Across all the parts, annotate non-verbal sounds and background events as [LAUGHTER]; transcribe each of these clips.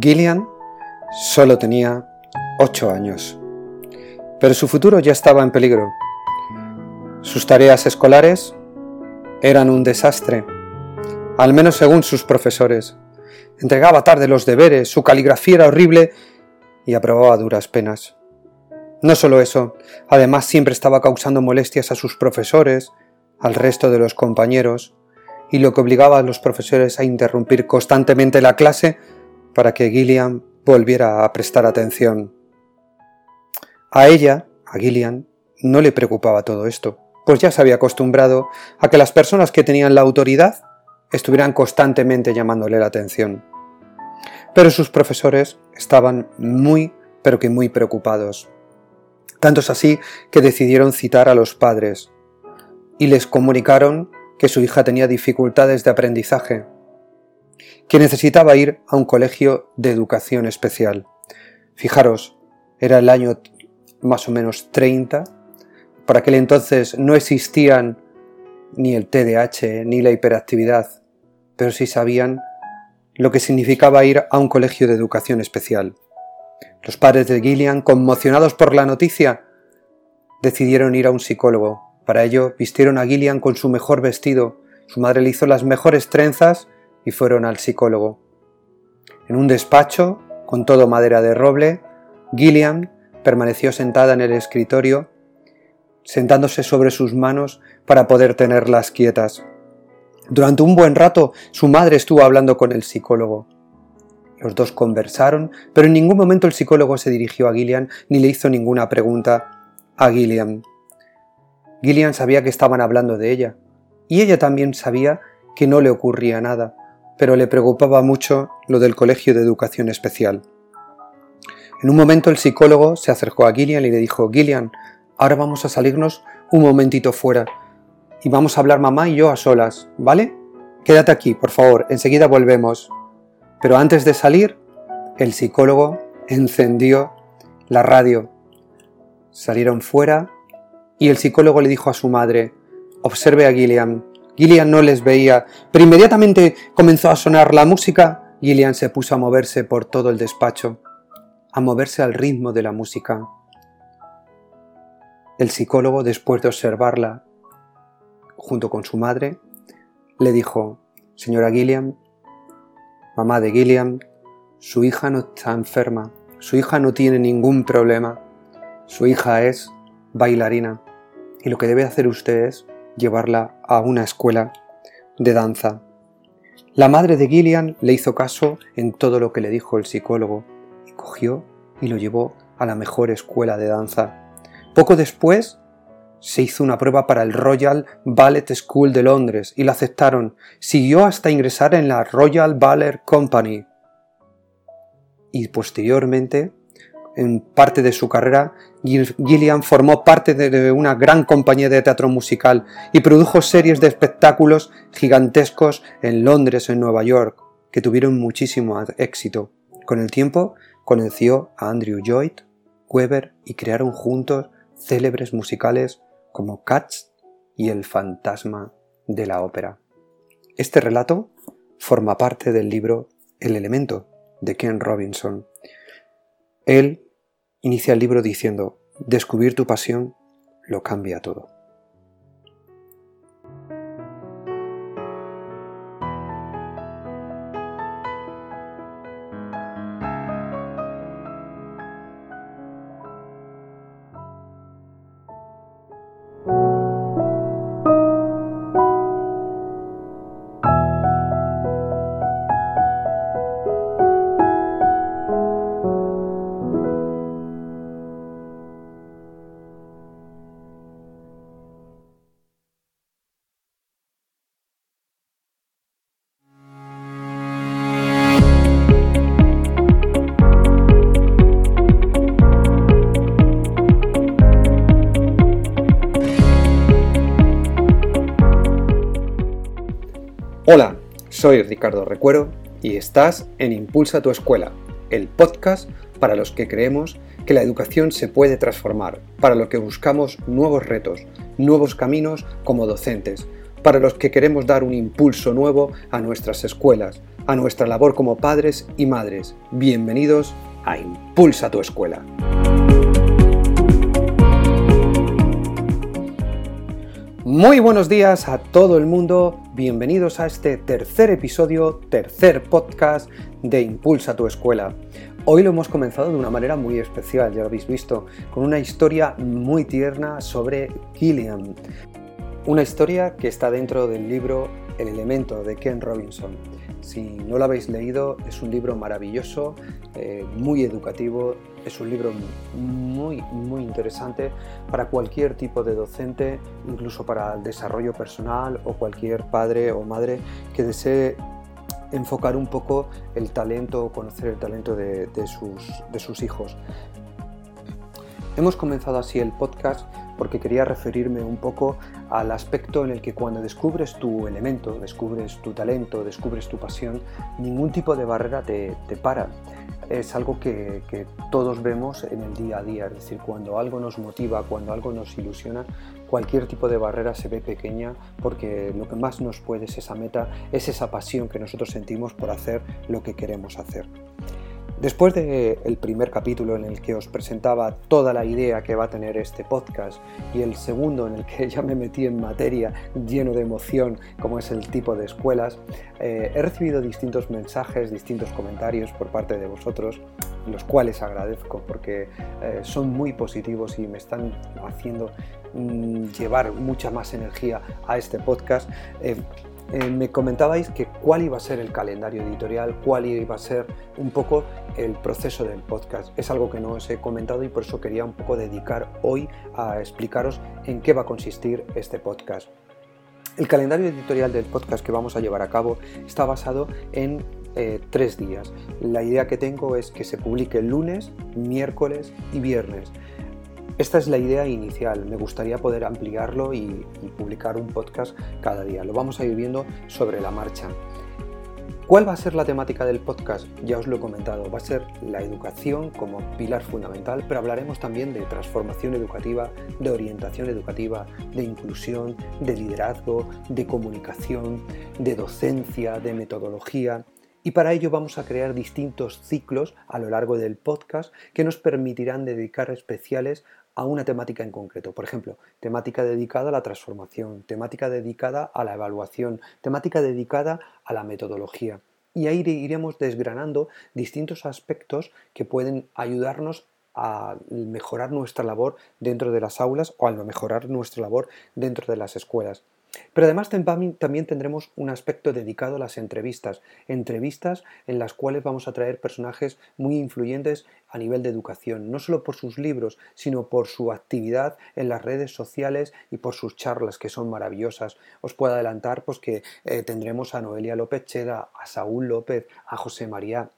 Gillian solo tenía 8 años, pero su futuro ya estaba en peligro. Sus tareas escolares eran un desastre, al menos según sus profesores. Entregaba tarde los deberes, su caligrafía era horrible y aprobaba duras penas. No solo eso, además siempre estaba causando molestias a sus profesores, al resto de los compañeros, y lo que obligaba a los profesores a interrumpir constantemente la clase para que Gillian volviera a prestar atención. A ella, a Gillian, no le preocupaba todo esto, pues ya se había acostumbrado a que las personas que tenían la autoridad estuvieran constantemente llamándole la atención. Pero sus profesores estaban muy, pero que muy preocupados. Tanto es así que decidieron citar a los padres y les comunicaron que su hija tenía dificultades de aprendizaje que necesitaba ir a un colegio de educación especial. Fijaros, era el año más o menos 30. Por aquel entonces no existían ni el TDAH ni la hiperactividad, pero sí sabían lo que significaba ir a un colegio de educación especial. Los padres de Gillian, conmocionados por la noticia, decidieron ir a un psicólogo. Para ello vistieron a Gillian con su mejor vestido, su madre le hizo las mejores trenzas y fueron al psicólogo. En un despacho, con todo madera de roble, Gillian permaneció sentada en el escritorio, sentándose sobre sus manos para poder tenerlas quietas. Durante un buen rato su madre estuvo hablando con el psicólogo. Los dos conversaron, pero en ningún momento el psicólogo se dirigió a Gillian ni le hizo ninguna pregunta a Gillian. Gillian sabía que estaban hablando de ella, y ella también sabía que no le ocurría nada, pero le preocupaba mucho lo del colegio de educación especial. En un momento el psicólogo se acercó a Gillian y le dijo, Gillian, ahora vamos a salirnos un momentito fuera y vamos a hablar mamá y yo a solas, ¿vale? Quédate aquí, por favor, enseguida volvemos. Pero antes de salir, el psicólogo encendió la radio. Salieron fuera y el psicólogo le dijo a su madre, observe a Gillian, Gillian no les veía, pero inmediatamente comenzó a sonar la música. Gillian se puso a moverse por todo el despacho, a moverse al ritmo de la música. El psicólogo, después de observarla junto con su madre, le dijo, Señora Gillian, mamá de Gillian, su hija no está enferma, su hija no tiene ningún problema, su hija es bailarina y lo que debe hacer usted es llevarla a una escuela de danza. La madre de Gillian le hizo caso en todo lo que le dijo el psicólogo y cogió y lo llevó a la mejor escuela de danza. Poco después se hizo una prueba para el Royal Ballet School de Londres y la aceptaron. Siguió hasta ingresar en la Royal Ballet Company. Y posteriormente en parte de su carrera, Gillian formó parte de una gran compañía de teatro musical y produjo series de espectáculos gigantescos en Londres, en Nueva York, que tuvieron muchísimo éxito. Con el tiempo conoció a Andrew Lloyd Webber y crearon juntos célebres musicales como Cats y El fantasma de la ópera. Este relato forma parte del libro El elemento de Ken Robinson. Él Inicia el libro diciendo, descubrir tu pasión lo cambia todo. Soy Ricardo Recuero y estás en Impulsa tu Escuela, el podcast para los que creemos que la educación se puede transformar, para los que buscamos nuevos retos, nuevos caminos como docentes, para los que queremos dar un impulso nuevo a nuestras escuelas, a nuestra labor como padres y madres. Bienvenidos a Impulsa tu escuela. Muy buenos días a todo el mundo, bienvenidos a este tercer episodio, tercer podcast de Impulsa tu escuela. Hoy lo hemos comenzado de una manera muy especial, ya lo habéis visto, con una historia muy tierna sobre Gillian. Una historia que está dentro del libro El elemento de Ken Robinson. Si no lo habéis leído, es un libro maravilloso, eh, muy educativo, es un libro muy, muy interesante para cualquier tipo de docente, incluso para el desarrollo personal o cualquier padre o madre que desee enfocar un poco el talento o conocer el talento de, sus, de sus hijos. Hemos comenzado así el podcast porque quería referirme un poco al aspecto en el que cuando descubres tu elemento, descubres tu talento, descubres tu pasión, ningún tipo de barrera te, para. Es algo que, que, todos vemos en el día a día, es decir, cuando algo nos motiva, cuando algo nos ilusiona, cualquier tipo de barrera se ve pequeña porque lo que más nos puede es esa meta, es esa pasión que nosotros sentimos por hacer lo que queremos hacer. Después del primer capítulo en el que os presentaba toda la idea que va a tener este podcast y el segundo en el que [LAUGHS] ya me metí en materia lleno de emoción como es el tipo de escuelas, eh, he recibido distintos mensajes, distintos comentarios por parte de vosotros, los cuales agradezco porque eh, son muy positivos y me están haciendo mm, llevar mucha más energía a este podcast. Eh, eh, me comentabais que cuál iba a ser el calendario editorial, cuál iba a ser un poco el proceso del podcast. Es algo que no os he comentado y por eso quería un poco dedicar hoy a explicaros en qué va a consistir este podcast. El calendario editorial del podcast que vamos a llevar a cabo está basado en eh, tres días. La idea que tengo es que se publique lunes, miércoles y viernes. Esta es la idea inicial, me gustaría poder ampliarlo y, publicar un podcast cada día. Lo vamos a ir viendo sobre la marcha. ¿Cuál va a ser la temática del podcast? Ya os lo he comentado, va a ser la educación como pilar fundamental, pero hablaremos también de transformación educativa, de orientación educativa, de inclusión, de liderazgo, de comunicación, de docencia, de metodología. Y para ello vamos a crear distintos ciclos a lo largo del podcast que nos permitirán dedicar especiales a una temática en concreto. Por ejemplo, temática dedicada a la transformación, temática dedicada a la evaluación, temática dedicada a la metodología. Y ahí iremos desgranando distintos aspectos que pueden ayudarnos a mejorar nuestra labor dentro de las aulas o a mejorar nuestra labor dentro de las escuelas. Pero además también tendremos un aspecto dedicado a las entrevistas, entrevistas en las cuales vamos a traer personajes muy influyentes a nivel de educación, no solo por sus libros, sino por su actividad en las redes sociales y por sus charlas, que son maravillosas. Os puedo adelantar pues, que eh, tendremos a Noelia López Cheda, a Saúl López, a José María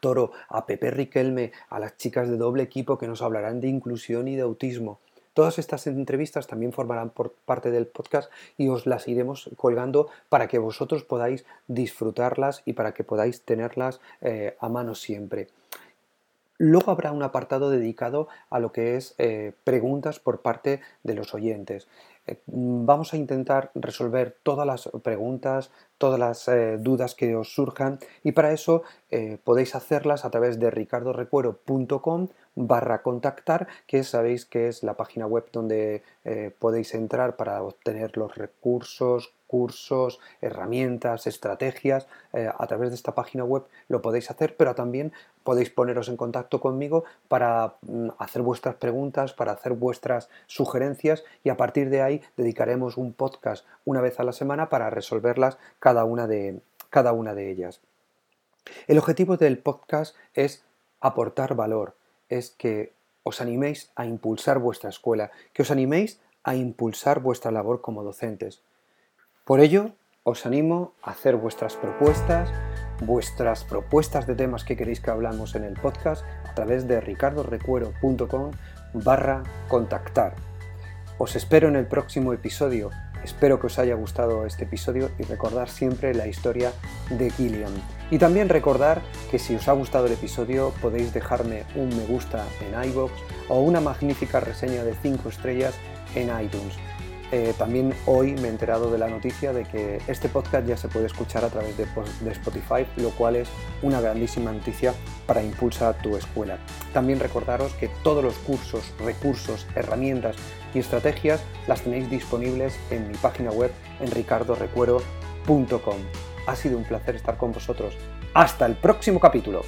Toro, a Pepe Riquelme, a las chicas de doble equipo que nos hablarán de inclusión y de autismo. Todas estas entrevistas también formarán por parte del podcast y os las iremos colgando para que vosotros podáis disfrutarlas y para que podáis tenerlas eh, a mano siempre. Luego habrá un apartado dedicado a lo que es eh, preguntas por parte de los oyentes. Eh, vamos a intentar resolver todas las preguntas, todas las dudas que os surjan y para eso podéis hacerlas a través de ricardorecuero.com barra contactar, que sabéis que es la página web donde eh, podéis entrar para obtener los recursos, cursos, herramientas, estrategias. Eh, a través de esta página web lo podéis hacer, pero también podéis poneros en contacto conmigo para mm, hacer vuestras preguntas, para hacer vuestras sugerencias y a partir de ahí dedicaremos un podcast una vez a la semana para resolverlas cada una de, cada una de ellas. El objetivo del podcast es aportar valor, es que os animéis a impulsar vuestra escuela, que os animéis a impulsar vuestra labor como docentes. Por ello, os animo a hacer vuestras propuestas, vuestras propuestas de temas que queréis que hablamos en el podcast a través de ricardorecuero.com barra contactar. Os espero en el próximo episodio Espero que os haya gustado este episodio y recordar siempre la historia de Gillian. Y también recordar que si os ha gustado el episodio podéis dejarme un me gusta en iBox o una magnífica reseña de 5 estrellas en iTunes. Eh, también hoy me he enterado de la noticia de que este podcast ya se puede escuchar a través de, Spotify, lo cual es una grandísima noticia para impulsar tu escuela. También recordaros que todos los cursos, recursos, herramientas y estrategias las tenéis disponibles en mi página web en ricardorecuero.com. Ha sido un placer estar con vosotros. Hasta el próximo capítulo.